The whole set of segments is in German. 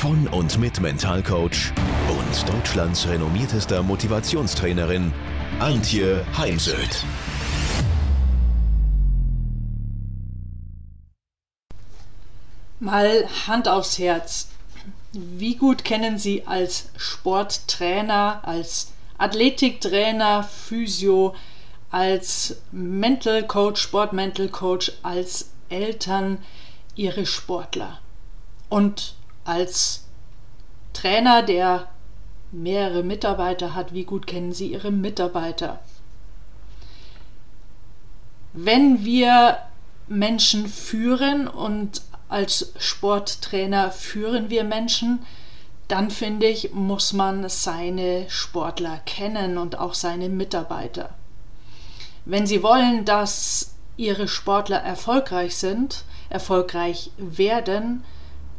von und mit Mentalcoach und Deutschlands renommiertester Motivationstrainerin Antje Heimsöth. Mal Hand aufs Herz. Wie gut kennen Sie als Sporttrainer, als Athletiktrainer, Physio, als Mental Coach, Sportmental Coach, als Eltern Ihre Sportler? Und als Trainer, der mehrere Mitarbeiter hat, wie gut kennen Sie Ihre Mitarbeiter? Wenn wir Menschen führen und als Sporttrainer führen wir Menschen, dann finde ich, muss man seine Sportler kennen und auch seine Mitarbeiter. Wenn Sie wollen, dass Ihre Sportler erfolgreich sind, erfolgreich werden,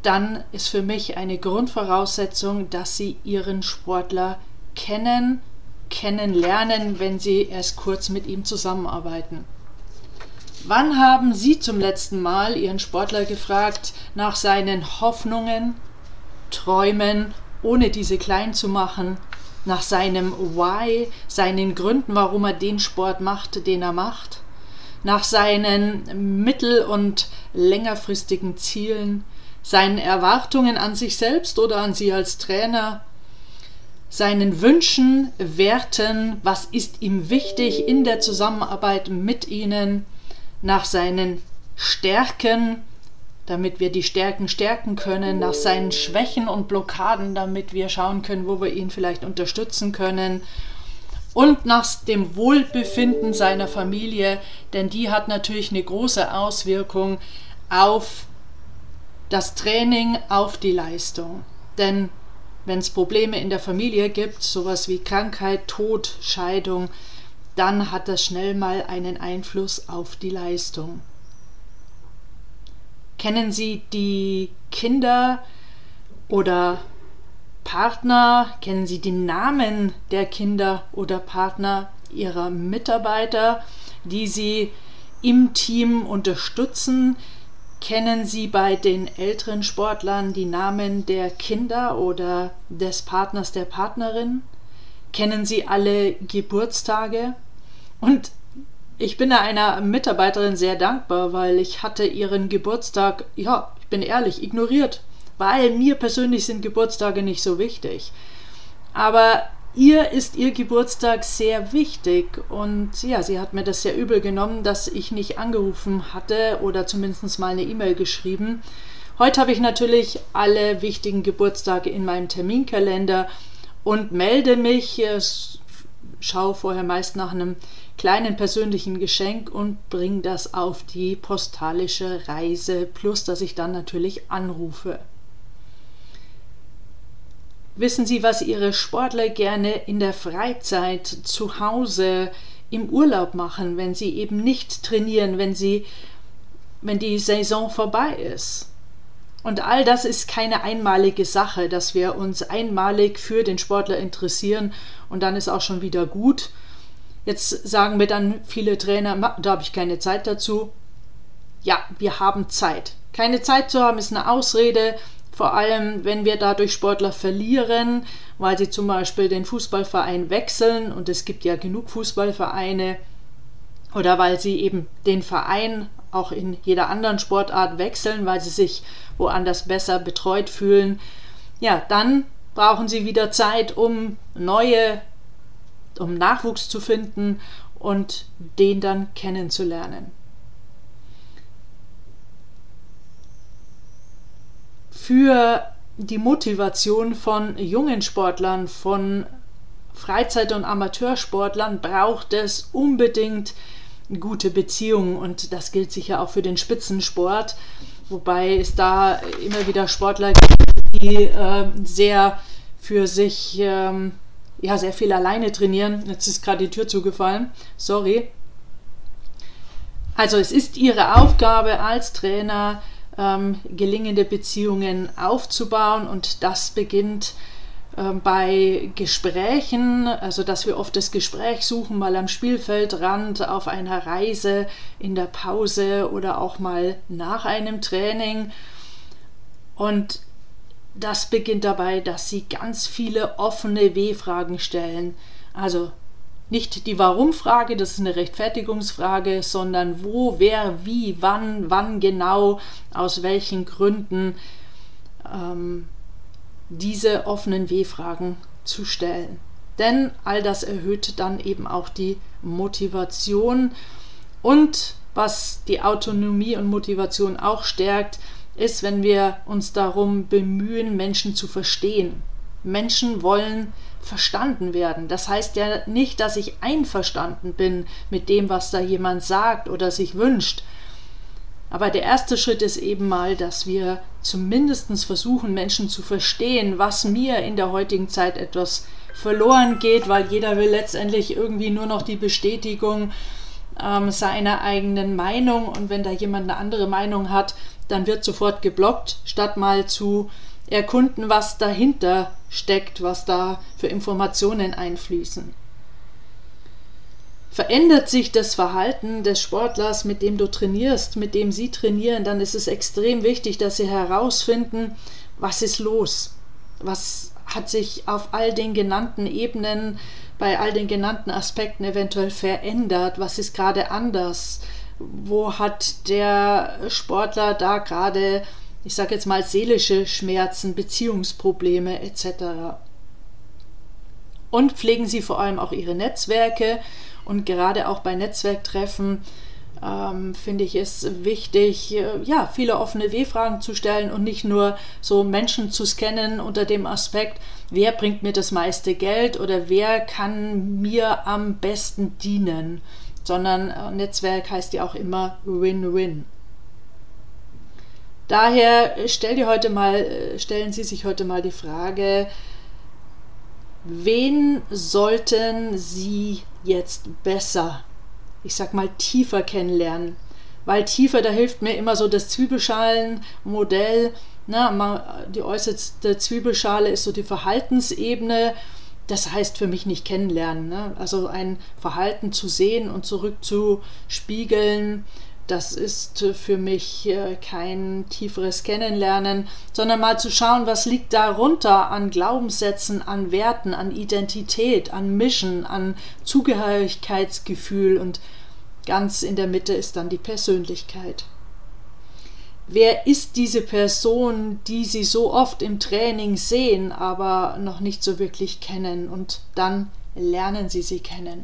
dann ist für mich eine Grundvoraussetzung, dass Sie Ihren Sportler kennen, kennenlernen, wenn Sie erst kurz mit ihm zusammenarbeiten. Wann haben Sie zum letzten Mal Ihren Sportler gefragt nach seinen Hoffnungen, Träumen, ohne diese klein zu machen, nach seinem Why, seinen Gründen, warum er den Sport macht, den er macht, nach seinen mittel- und längerfristigen Zielen, seinen Erwartungen an sich selbst oder an Sie als Trainer, seinen Wünschen, Werten, was ist ihm wichtig in der Zusammenarbeit mit Ihnen, nach seinen Stärken, damit wir die Stärken stärken können, nach seinen Schwächen und Blockaden, damit wir schauen können, wo wir ihn vielleicht unterstützen können. Und nach dem Wohlbefinden seiner Familie, denn die hat natürlich eine große Auswirkung auf das Training auf die Leistung. Denn wenn es Probleme in der Familie gibt, sowas wie Krankheit, Tod, Scheidung, dann hat das schnell mal einen Einfluss auf die Leistung. Kennen Sie die Kinder oder Partner? Kennen Sie die Namen der Kinder oder Partner Ihrer Mitarbeiter, die Sie im Team unterstützen? Kennen Sie bei den älteren Sportlern die Namen der Kinder oder des Partners der Partnerin? Kennen Sie alle Geburtstage? Und ich bin einer Mitarbeiterin sehr dankbar, weil ich hatte ihren Geburtstag, ja, ich bin ehrlich, ignoriert, weil mir persönlich sind Geburtstage nicht so wichtig. Aber ihr ist ihr Geburtstag sehr wichtig und ja, sie hat mir das sehr übel genommen, dass ich nicht angerufen hatte oder zumindest mal eine E-Mail geschrieben. Heute habe ich natürlich alle wichtigen Geburtstage in meinem Terminkalender und melde mich, äh, schaue vorher meist nach einem kleinen persönlichen Geschenk und bringe das auf die postalische Reise, plus dass ich dann natürlich anrufe. Wissen Sie, was Ihre Sportler gerne in der Freizeit, zu Hause, im Urlaub machen, wenn sie eben nicht trainieren, wenn sie, wenn die Saison vorbei ist? Und all das ist keine einmalige Sache, dass wir uns einmalig für den Sportler interessieren und dann ist auch schon wieder gut. Jetzt sagen mir dann viele Trainer, da habe ich keine Zeit dazu. Ja, wir haben Zeit. Keine Zeit zu haben ist eine Ausrede, vor allem, wenn wir dadurch Sportler verlieren, weil sie zum Beispiel den Fußballverein wechseln und es gibt ja genug Fußballvereine oder weil sie eben den Verein auch in jeder anderen Sportart wechseln, weil sie sich woanders besser betreut fühlen. Ja, dann brauchen sie wieder Zeit, um neue, um Nachwuchs zu finden und den dann kennenzulernen. Für die Motivation von jungen Sportlern, von Freizeit- und Amateursportlern braucht es unbedingt gute Beziehungen und das gilt sicher auch für den Spitzensport, wobei es da immer wieder Sportler gibt, die äh, sehr für sich ähm, ja sehr viel alleine trainieren. Jetzt ist gerade die Tür zugefallen. Sorry. Also es ist ihre Aufgabe als Trainer, ähm, gelingende Beziehungen aufzubauen und das beginnt ähm, bei Gesprächen, also dass wir oft das Gespräch suchen, mal am Spielfeldrand, auf einer Reise, in der Pause oder auch mal nach einem Training. Und das beginnt dabei, dass sie ganz viele offene W-Fragen stellen. Also nicht die Warum-Frage, das ist eine Rechtfertigungsfrage, sondern wo, wer, wie, wann, wann genau, aus welchen Gründen. Ähm, diese offenen W-Fragen zu stellen. Denn all das erhöht dann eben auch die Motivation und was die Autonomie und Motivation auch stärkt, ist, wenn wir uns darum bemühen, Menschen zu verstehen. Menschen wollen verstanden werden. Das heißt ja nicht, dass ich einverstanden bin mit dem, was da jemand sagt oder sich wünscht, aber der erste Schritt ist eben mal, dass wir zumindest versuchen, Menschen zu verstehen, was mir in der heutigen Zeit etwas verloren geht, weil jeder will letztendlich irgendwie nur noch die Bestätigung ähm, seiner eigenen Meinung und wenn da jemand eine andere Meinung hat, dann wird sofort geblockt, statt mal zu erkunden, was dahinter steckt, was da für Informationen einfließen. Verändert sich das Verhalten des Sportlers, mit dem du trainierst, mit dem sie trainieren, dann ist es extrem wichtig, dass sie herausfinden, was ist los, was hat sich auf all den genannten Ebenen, bei all den genannten Aspekten eventuell verändert, was ist gerade anders, wo hat der Sportler da gerade, ich sage jetzt mal, seelische Schmerzen, Beziehungsprobleme etc. Und pflegen sie vor allem auch ihre Netzwerke, und gerade auch bei Netzwerktreffen ähm, finde ich es wichtig, äh, ja, viele offene W-Fragen zu stellen und nicht nur so Menschen zu scannen unter dem Aspekt, wer bringt mir das meiste Geld oder wer kann mir am besten dienen, sondern äh, Netzwerk heißt ja auch immer Win-Win. Daher stell dir heute mal, äh, stellen Sie sich heute mal die Frage, wen sollten Sie jetzt besser, ich sag mal tiefer kennenlernen? Weil tiefer, da hilft mir immer so das Zwiebelschalenmodell. Na, die äußerste Zwiebelschale ist so die Verhaltensebene. Das heißt für mich nicht kennenlernen. Ne? Also ein Verhalten zu sehen und zurückzuspiegeln das ist für mich äh, kein tieferes Kennenlernen, sondern mal zu schauen, was liegt darunter an Glaubenssätzen, an Werten, an Identität, an Mischen, an Zugehörigkeitsgefühl und ganz in der Mitte ist dann die Persönlichkeit. Wer ist diese Person, die Sie so oft im Training sehen, aber noch nicht so wirklich kennen und dann lernen Sie sie kennen.